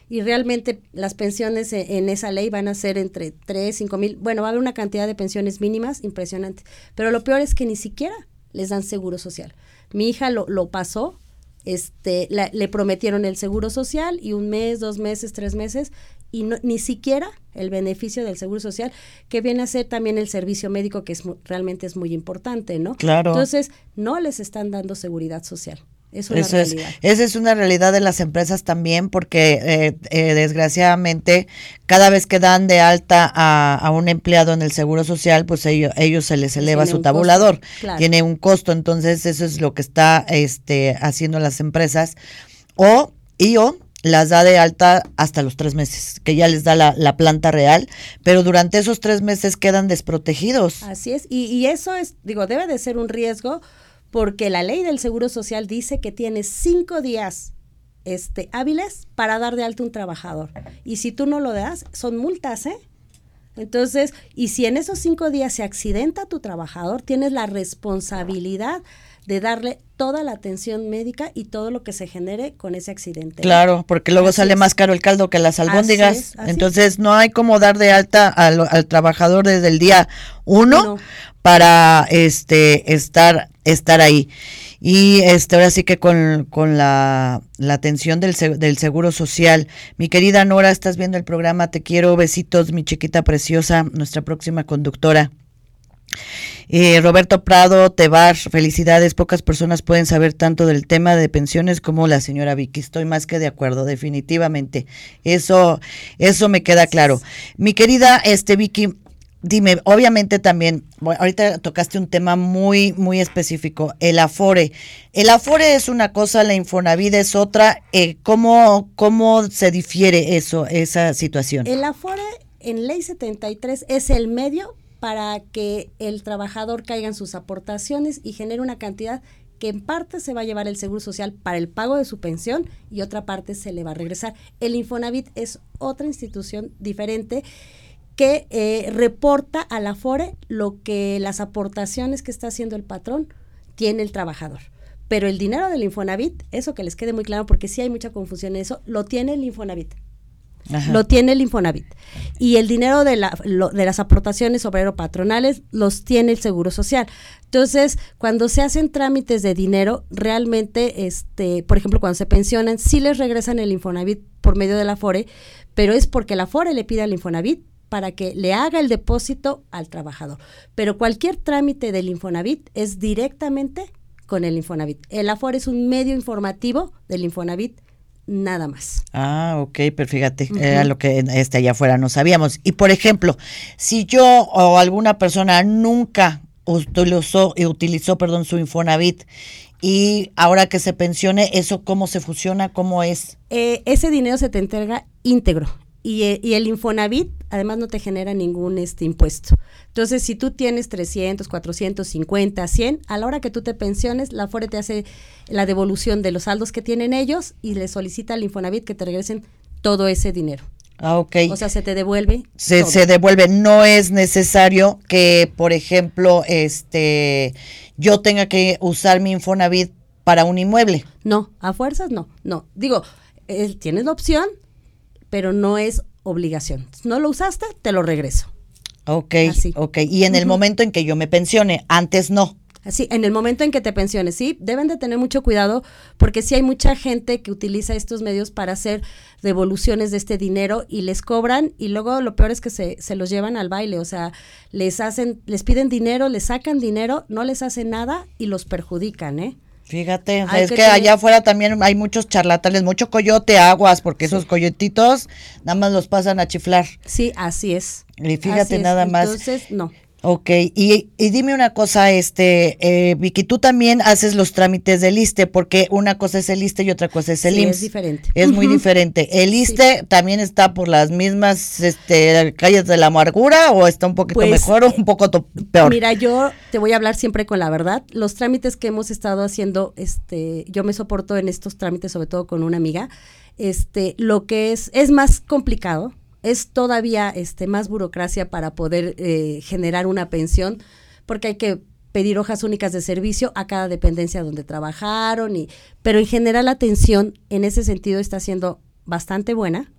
Y realmente las pensiones e, en esa ley van a ser entre 3, 5 mil, bueno, va a haber una cantidad de pensiones mínimas impresionante. Pero lo peor es que ni siquiera les dan seguro social. Mi hija lo, lo pasó, este, le prometieron el seguro social y un mes, dos meses, tres meses y ni siquiera el beneficio del seguro social que viene a ser también el servicio médico que es realmente es muy importante, ¿no? Claro. Entonces no les están dando seguridad social. Es una esa es una realidad de las empresas también, porque eh, eh, desgraciadamente cada vez que dan de alta a, un empleado en el Seguro Social, pues ellos, ellos se les eleva su tabulador. Tiene un costo, entonces eso es lo que está este, haciendo las empresas. O, y o, las da de alta hasta los tres meses, que ya les da la, la, planta real, pero durante esos tres meses quedan desprotegidos. Así es, y, y eso es, digo, debe de ser un riesgo porque la ley del Seguro Social dice que tienes cinco días este, hábiles para dar de alta un trabajador. Y si tú no lo das, son multas, ¿eh? Entonces, y si en esos cinco días se accidenta tu trabajador, tienes la responsabilidad de darle toda la atención médica y todo lo que se genere con ese accidente. Claro, porque luego sale más caro el caldo que las albóndigas. Entonces no hay como dar de alta al, trabajador desde el día uno para este estar estar ahí. Y este, ahora sí que con, la, la, atención del, del Seguro Social. Mi querida Nora, estás viendo el programa, te quiero, besitos, mi chiquita preciosa, nuestra próxima conductora. Eh, Roberto Prado Tebar, felicidades. Pocas personas pueden saber tanto del tema de pensiones como la señora Vicky. Estoy más que de acuerdo, definitivamente. Eso, eso me queda claro. Mi querida este Vicky, Dime, obviamente también, ahorita tocaste un tema muy, muy específico, el Afore. El Afore es una cosa, la Infonavida es otra. Eh, ¿cómo, ¿Cómo se difiere eso, esa situación? El Afore en Ley 73 es el medio para que el trabajador caiga en sus aportaciones y genere una cantidad que en parte se va a llevar el Seguro Social para el pago de su pensión y otra parte se le va a regresar. El Infonavit es otra institución diferente que eh, reporta a la FORE lo que las aportaciones que está haciendo el patrón tiene el trabajador. Pero el dinero del Infonavit, eso que les quede muy claro, porque sí hay mucha confusión en eso, lo tiene el Infonavit. Lo tiene el Infonavit. Y el dinero de, la, de las aportaciones obrero patronales los tiene el Seguro Social. Entonces, cuando se hacen trámites de dinero, realmente, este, por ejemplo, cuando se pensionan, sí les regresan el Infonavit por medio de la FORE, pero es porque la FORE le pide al Infonavit para que le haga el depósito al trabajador. Pero cualquier trámite del Infonavit es directamente con el Infonavit. El Afore es un medio informativo del Infonavit nada más. Ah, ok, pero fíjate, era lo que este allá afuera no sabíamos. Y por ejemplo, si yo o alguna persona nunca utilizó, utilizó perdón, su Infonavit y ahora que se pensione, ¿eso cómo se fusiona? ¿Cómo es? Eh, ese dinero se te entrega íntegro y, y, el Infonavit además no te genera ningún este impuesto. Entonces, si tú tienes 300, 450, 100, a la hora que tú te pensiones, la FORE te hace la devolución de los saldos que tienen ellos y le solicita al Infonavit que te regresen todo ese dinero. Ah, ok. O sea, se te devuelve. Se, se devuelve. No es necesario que, por ejemplo, este, yo tenga que usar mi Infonavit para un inmueble. No, a fuerzas no. No. Digo, tienes la opción, pero no es obligación. No lo usaste, te lo regreso. Ok, ok. Y en el momento en que yo me pensione, antes no. Así, en el momento en que te pensiones, sí, deben de tener mucho cuidado porque sí hay mucha gente que utiliza estos medios para hacer devoluciones de este dinero y les cobran y luego lo peor es que se, se los llevan al baile, o sea, les hacen, les piden dinero, les sacan dinero, no les hacen nada y los perjudican, ¿eh? Fíjate, es que, allá afuera también hay muchos charlatanes, mucho coyote, aguas, porque esos coyotitos nada más los pasan a chiflar. Sí, así es. Y fíjate nada más. Entonces, no. Ok, y, y, dime una cosa, este, eh, Vicky, tú también haces los trámites del ISTE, porque una cosa es el ISTE y otra cosa es el sí, es diferente. Es muy diferente. ¿El ISTE también está por las mismas este, calles de la amargura o está un poquito pues, mejor o un poco peor? Mira, yo te voy a hablar siempre con la verdad. Los trámites que hemos estado haciendo, este, yo me soporto en estos trámites, sobre todo con una amiga, este, lo que es, es más complicado, es todavía este, más burocracia para poder eh, generar una pensión, porque hay que pedir hojas únicas de servicio a cada dependencia donde trabajaron, y, pero en general la atención en ese sentido está siendo bastante buena,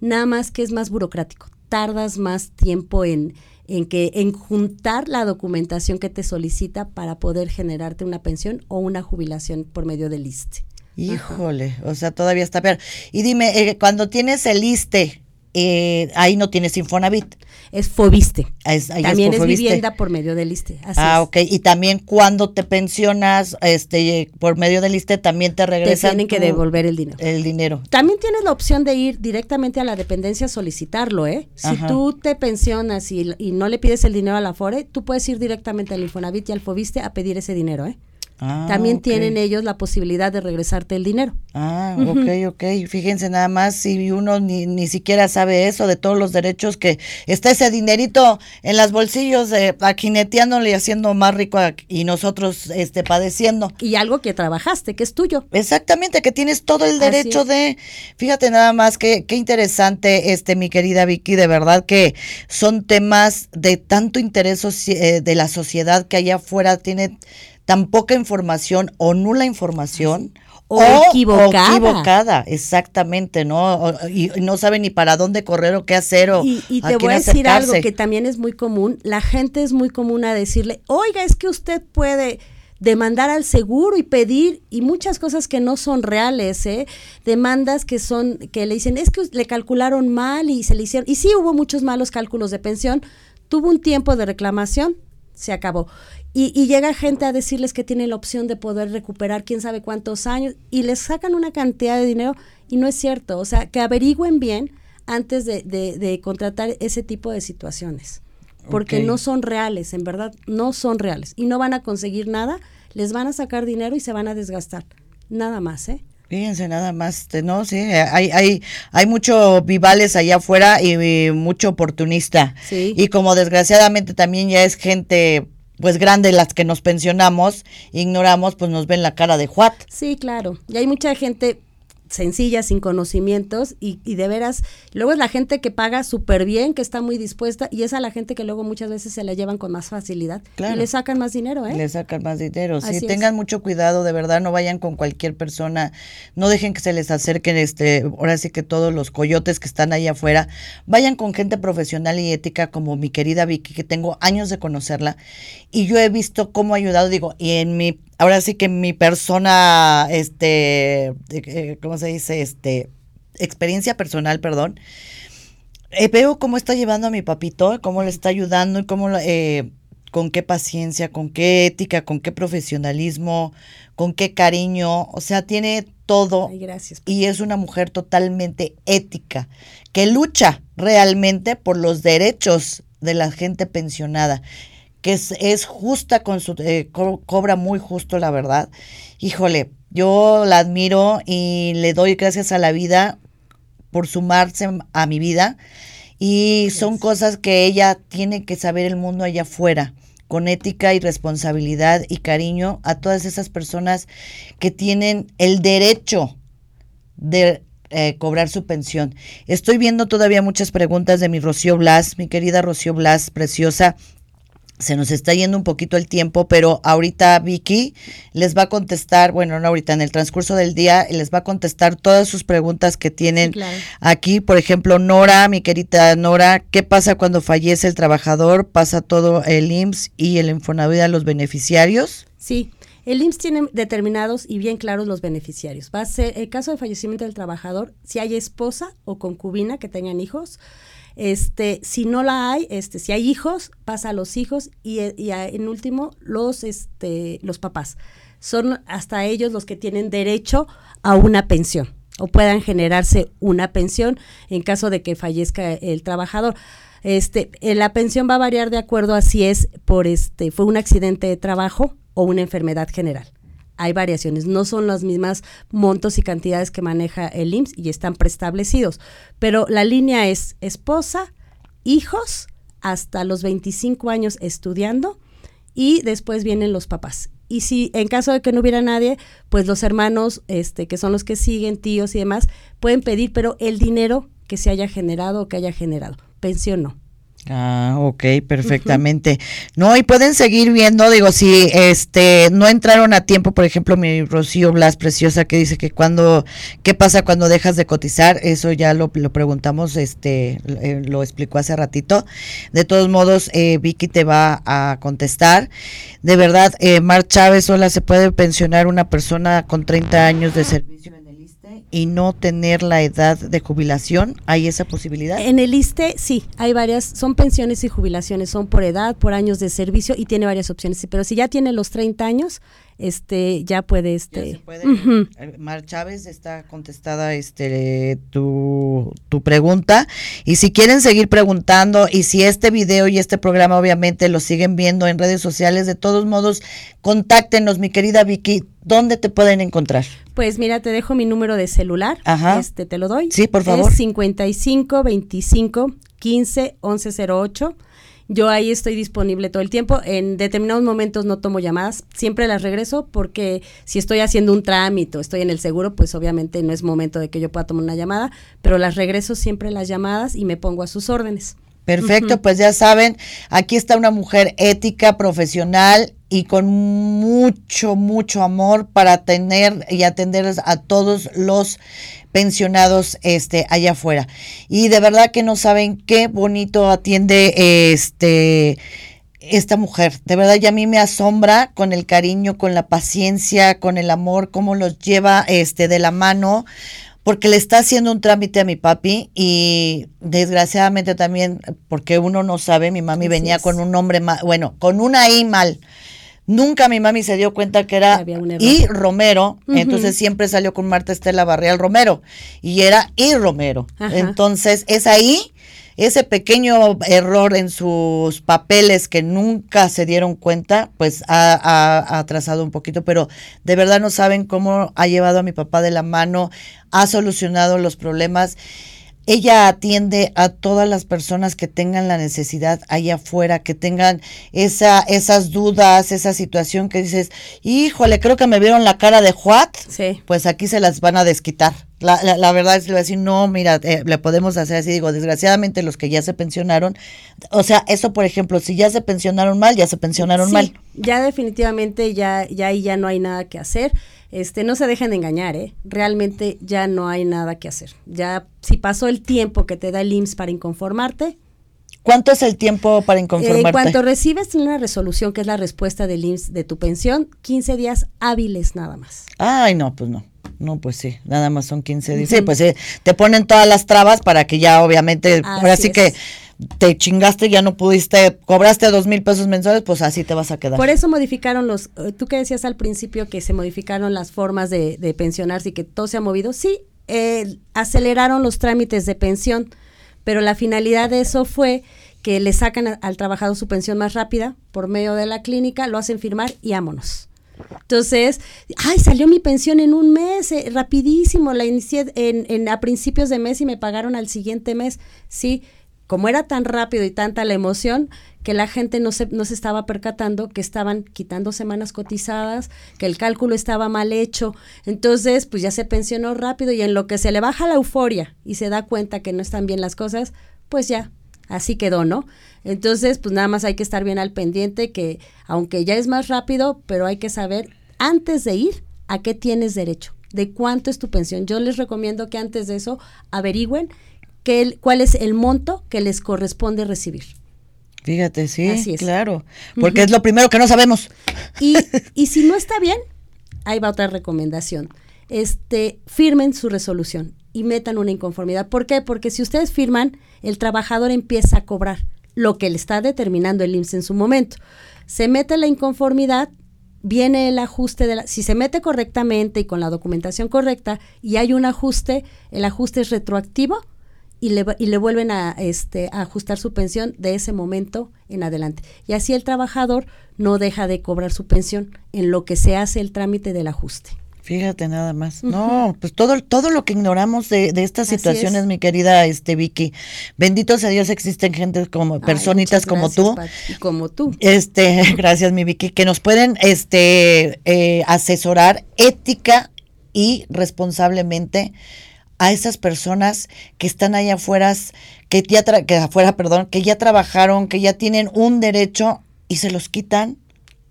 nada más que es más burocrático, tardas más tiempo en, en, que, en juntar la documentación que te solicita para poder generarte una pensión o una jubilación por medio del ISTE. Híjole, o sea, todavía está peor. Y dime, eh, cuando tienes el ISTE, eh, ahí no tienes Infonavit. Es Fobiste. también es, vivienda por medio del ISTE. ah, ok. Y también cuando te pensionas este, por medio del ISTE, también te regresan. Te tienen que devolver el dinero. El dinero. También tienes la opción de ir directamente a la dependencia a solicitarlo, ¿eh? Si tú te pensionas y, y, no le pides el dinero a la FORE, tú puedes ir directamente al Infonavit y al Fobiste a pedir ese dinero, ¿eh? Ah, también tienen ellos la posibilidad de regresarte el dinero. Ah, ok, ok. Fíjense nada más si uno ni, ni siquiera sabe eso de todos los derechos que está ese dinerito en las bolsillos de aquineteándole y haciendo más rico y nosotros este padeciendo. Y algo que trabajaste, que es tuyo. Exactamente, que tienes todo el derecho de. Fíjate nada más que qué interesante este mi querida Vicky, de verdad que son temas de tanto interés eh, de la sociedad que allá afuera tiene tan poca información o nula información. O, equivocada. equivocada, exactamente, ¿no? y no sabe ni para dónde correr o qué hacer o Y, y te voy a decir algo que también es muy común. La gente es muy común a decirle, oiga, es que usted puede demandar al seguro y pedir y muchas cosas que no son reales, ¿eh? demandas que son que le dicen es que le calcularon mal y se le hicieron y sí hubo muchos malos cálculos de pensión, tuvo un tiempo de reclamación, se acabó. Y, y, llega gente a decirles que tiene la opción de poder recuperar quién sabe cuántos años y les sacan una cantidad de dinero y no es cierto. O sea, que averigüen bien antes de, de, de contratar ese tipo de situaciones porque no son reales, en verdad, no son reales y no van a conseguir nada, les van a sacar dinero y se van a desgastar, nada más, ¿eh? Fíjense nada más, no, sí, hay, hay, hay mucho vivales allá afuera y, mucho oportunista. Sí. Y como desgraciadamente también ya es gente pues grande las que nos pensionamos, ignoramos, pues nos ven la cara de Juat. Sí, claro. Y hay mucha gente sencilla, sin conocimientos y, y, de veras, luego es la gente que paga súper bien, que está muy dispuesta y es a la gente que luego muchas veces se la llevan con más facilidad y le sacan más dinero, ¿eh? Le sacan más dinero, sí, tengan mucho cuidado, de verdad, no vayan con cualquier persona, no dejen que se les acerquen, este, ahora sí que todos los coyotes que están ahí afuera, vayan con gente profesional y ética como mi querida Vicky, que tengo años de conocerla y yo he visto cómo ha ayudado, digo, y en mi ahora sí que mi persona, este, eh, ¿cómo se dice? Este, experiencia personal, perdón, eh, veo cómo está llevando a mi papito, cómo le está ayudando y cómo, eh, con qué paciencia, con qué ética, con qué profesionalismo, con qué cariño, o sea, tiene todo. gracias. Y es una mujer totalmente ética, que lucha realmente por los derechos de la gente pensionada que es, justa con su, eh, cobra muy justo, la verdad. Híjole, yo la admiro y le doy gracias a la vida por sumarse a mi vida. Y son cosas que ella tiene que saber el mundo allá afuera, con ética y responsabilidad y cariño a todas esas personas que tienen el derecho de eh, cobrar su pensión. Estoy viendo todavía muchas preguntas de mi Rocío Blas, mi querida Rocío Blas, preciosa se nos está yendo un poquito el tiempo, pero ahorita Vicky les va a contestar, bueno, no ahorita, en el transcurso del día, les va a contestar todas sus preguntas que tienen aquí. Por ejemplo, Nora, mi querida Nora, ¿qué pasa cuando fallece el trabajador? ¿Pasa todo el IMSS y el Infonavit a los beneficiarios? Sí, el IMSS tiene determinados y bien claros los beneficiarios. Va a ser el caso de fallecimiento del trabajador, si hay esposa o concubina que tengan hijos, este, si no la hay, este, si hay hijos, pasa a los hijos y, y en último los, este, los papás. Son hasta ellos los que tienen derecho a una pensión o puedan generarse una pensión en caso de que fallezca el trabajador. Este, eh, la pensión va a variar de acuerdo a si es por este, fue un accidente de trabajo o una enfermedad general hay variaciones, no son las mismas montos y cantidades que maneja el IMSS y están preestablecidos, pero la línea es esposa, hijos, hasta los 25 años estudiando y después vienen los papás. Y si en caso de que no hubiera nadie, pues los hermanos, este, que son los que siguen, tíos y demás, pueden pedir, pero el dinero que se haya generado o que haya generado, pensión no. Ah, ok, perfectamente. No, y pueden seguir viendo, digo, si este no entraron a tiempo, por ejemplo, mi Rocío Blas Preciosa que dice que cuando, ¿qué pasa cuando dejas de cotizar? Eso ya lo, lo preguntamos, este, eh, lo explicó hace ratito. De todos modos, eh, Vicky te va a contestar. De verdad, eh, Mar Chávez, sola se puede pensionar una persona con 30 años de servicio y no tener la edad de jubilación? ¿Hay esa posibilidad? En el ISTE sí, hay varias, son pensiones y jubilaciones, son por edad, por años de servicio y tiene varias opciones. Pero si ya tiene los 30 años, este ya puede este Mar Chávez está contestada este tu, tu pregunta y si quieren seguir preguntando y si este video y este programa obviamente lo siguen viendo en redes sociales de todos modos contáctenos mi querida Vicky ¿dónde te pueden encontrar? Pues mira, te dejo mi número de celular. Ajá. Este te lo doy. Sí, por favor. Es 55 25 15 11 08. Yo ahí estoy disponible todo el tiempo. En determinados momentos no tomo llamadas, siempre las regreso porque si estoy haciendo un trámite o estoy en el seguro, pues obviamente no es momento de que yo pueda tomar una llamada, pero las regreso siempre las llamadas y me pongo a sus órdenes. Perfecto, pues ya saben, aquí está una mujer ética, profesional, y con mucho, mucho amor para tener y atender a todos los pensionados este allá afuera. Y de verdad que no saben qué bonito atiende este esta mujer. De verdad ya a mí me asombra con el cariño, con la paciencia, con el amor, cómo los lleva este de la mano porque le está haciendo un trámite a mi papi y desgraciadamente también, porque uno no sabe, mi mami venía con un nombre mal, bueno, con una I mal. Nunca mi mami se dio cuenta que era I Romero, entonces siempre salió con Marta Estela Barrial Romero y era I Romero. Entonces es ahí ese pequeño error en sus papeles que nunca se dieron cuenta, pues ha, atrasado un poquito, pero de verdad no saben cómo ha llevado a mi papá de la mano, ha solucionado los problemas. Ella atiende a todas las personas que tengan la necesidad ahí afuera, que tengan esa, esas dudas, esa situación que dices, híjole, creo que me vieron la cara de Juat, sí. pues aquí se las van a desquitar. La, la, verdad es que le voy a decir, no, mira, eh, le podemos hacer así. Digo, desgraciadamente los que ya se pensionaron, o sea, eso por ejemplo, si ya se pensionaron mal, ya se pensionaron mal. Ya definitivamente, ya, ya ahí ya no hay nada que hacer. Este, no se dejen de engañar, ¿eh? Realmente ya no hay nada que hacer. Ya, si pasó el tiempo que te da el IMSS para inconformarte, ¿Cuánto es el tiempo para inconformarte? en cuanto recibes una resolución, que es la respuesta del IMSS de tu pensión, 15 días hábiles nada más. Ay, no, pues no. No, pues sí, nada más son 15 días. Sí, pues sí, te ponen todas las trabas para que ya obviamente, ahora sí que te chingaste, ya no pudiste, cobraste dos mil pesos mensuales, pues así te vas a quedar. Por eso modificaron los, eh, tú que decías al principio que se modificaron las formas de, de pensionarse y que todo se ha movido, sí, eh, aceleraron los trámites de pensión, pero la finalidad de eso fue que le sacan al trabajador su pensión más rápida por medio de la clínica, lo hacen firmar y ámonos. Entonces, ay, salió mi pensión en un mes, eh, rapidísimo, la inicié en, a principios de mes y me pagaron al siguiente mes. Sí, como era tan rápido y tanta la emoción, que la gente no se, no se estaba percatando que estaban quitando semanas cotizadas, que el cálculo estaba mal hecho. Entonces, pues ya se pensionó rápido y en lo que se le baja la euforia y se da cuenta que no están bien las cosas, pues ya, así quedó, ¿no? Entonces, pues nada más hay que estar bien al pendiente que aunque ya es más rápido, pero hay que saber antes de ir a qué tienes derecho, de cuánto es tu pensión. Yo les recomiendo que antes de eso averigüen qué, cuál es el monto que les corresponde recibir. Fíjate, sí, claro, porque es lo primero que no sabemos. Y, [laughs] y si no está bien, ahí va otra recomendación. Este, firmen su resolución y metan una inconformidad. ¿Por qué? Porque si ustedes firman, el trabajador empieza a cobrar lo que le está determinando el IMSS en su momento. Se mete la inconformidad, viene el ajuste de la, si se mete correctamente y con la documentación correcta y hay un ajuste, el ajuste es retroactivo y le, y le vuelven a, este, a ajustar su pensión de ese momento en adelante. Y así el trabajador no deja de cobrar su pensión en lo que se hace el trámite del ajuste. Fíjate nada más. No, pues todo, todo lo que ignoramos de, de estas situaciones, mi querida este Vicky. Bendito sea Dios, existen gente como personitas como tú. como tú. Este, [laughs] gracias, mi Vicky, que nos pueden este eh, asesorar ética y responsablemente a esas personas que están allá afuera, que ya que afuera, perdón, que ya trabajaron, que ya tienen un derecho y se los quitan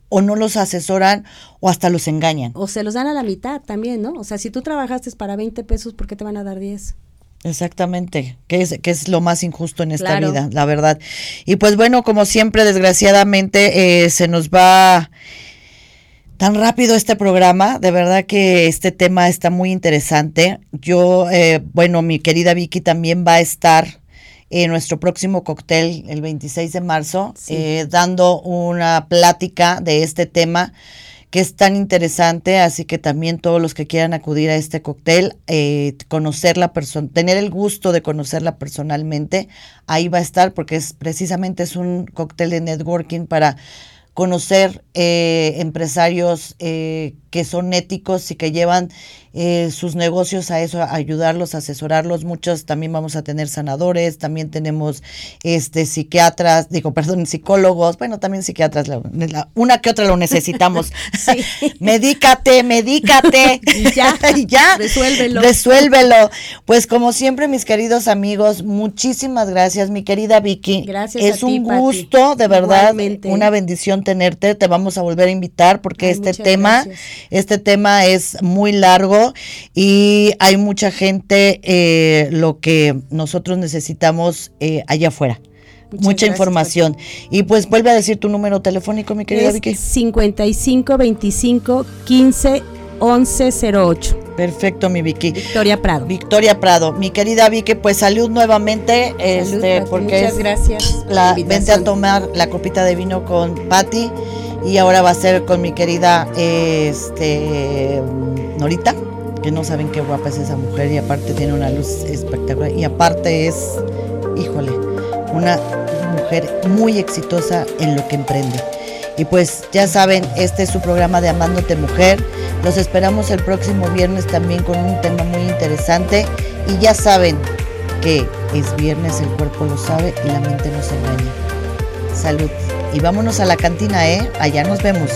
o no los asesoran o hasta los engañan. O se los dan a la mitad también, ¿no? O sea, si tú trabajaste para 20 pesos, ¿por qué te van a dar 10? Exactamente, que es, que es lo más injusto en esta vida, la verdad. Y pues bueno, como siempre, desgraciadamente, eh, se nos va tan rápido este programa. De verdad que este tema está muy interesante. Yo, eh, bueno, mi querida Vicky también va a estar en nuestro próximo cóctel el 26 de marzo, eh, dando una plática de este tema que es tan interesante, así que también todos los que quieran acudir a este cóctel, eh, conocerla, tener el gusto de conocerla personalmente, ahí va a estar porque es precisamente es un cóctel de networking para conocer eh, empresarios que que son éticos y que llevan eh, sus negocios a eso, a ayudarlos, a asesorarlos. Muchos también vamos a tener sanadores, también tenemos este psiquiatras, digo, [laughs] perdón, psicólogos, bueno, también psiquiatras, una que otra lo necesitamos. [laughs] Sí. [laughs] medícate, medícate. Y ya, y ya. Resuélvelo. Resuélvelo. Pues como siempre, mis queridos amigos, muchísimas gracias, mi querida Vicky. Gracias. Es un gusto, de verdad, una bendición tenerte. Te vamos a volver a invitar porque este tema, este tema es muy largo y hay mucha gente eh, lo que nosotros necesitamos eh, allá afuera. Mucha información. Y pues vuelve a decir tu número telefónico, mi querida Vicky. 55 25 15 11 08. Perfecto, mi Vicky. Victoria Prado. Victoria Prado. Mi querida Vicky, pues salud nuevamente. este, porque muchas gracias. La, vente a tomar la copita de vino con Patti y ahora va a ser con mi querida este Norita que no saben qué guapa es esa mujer y aparte tiene una luz espectacular y aparte es, híjole, una mujer muy exitosa en lo que emprende. Y pues ya saben, este es su programa de Amándote Mujer. Los esperamos el próximo viernes también con un tema muy interesante. Y ya saben que es viernes, el cuerpo lo sabe y la mente nos engaña. Salud. Y vámonos a la cantina, ¿eh? Allá nos vemos.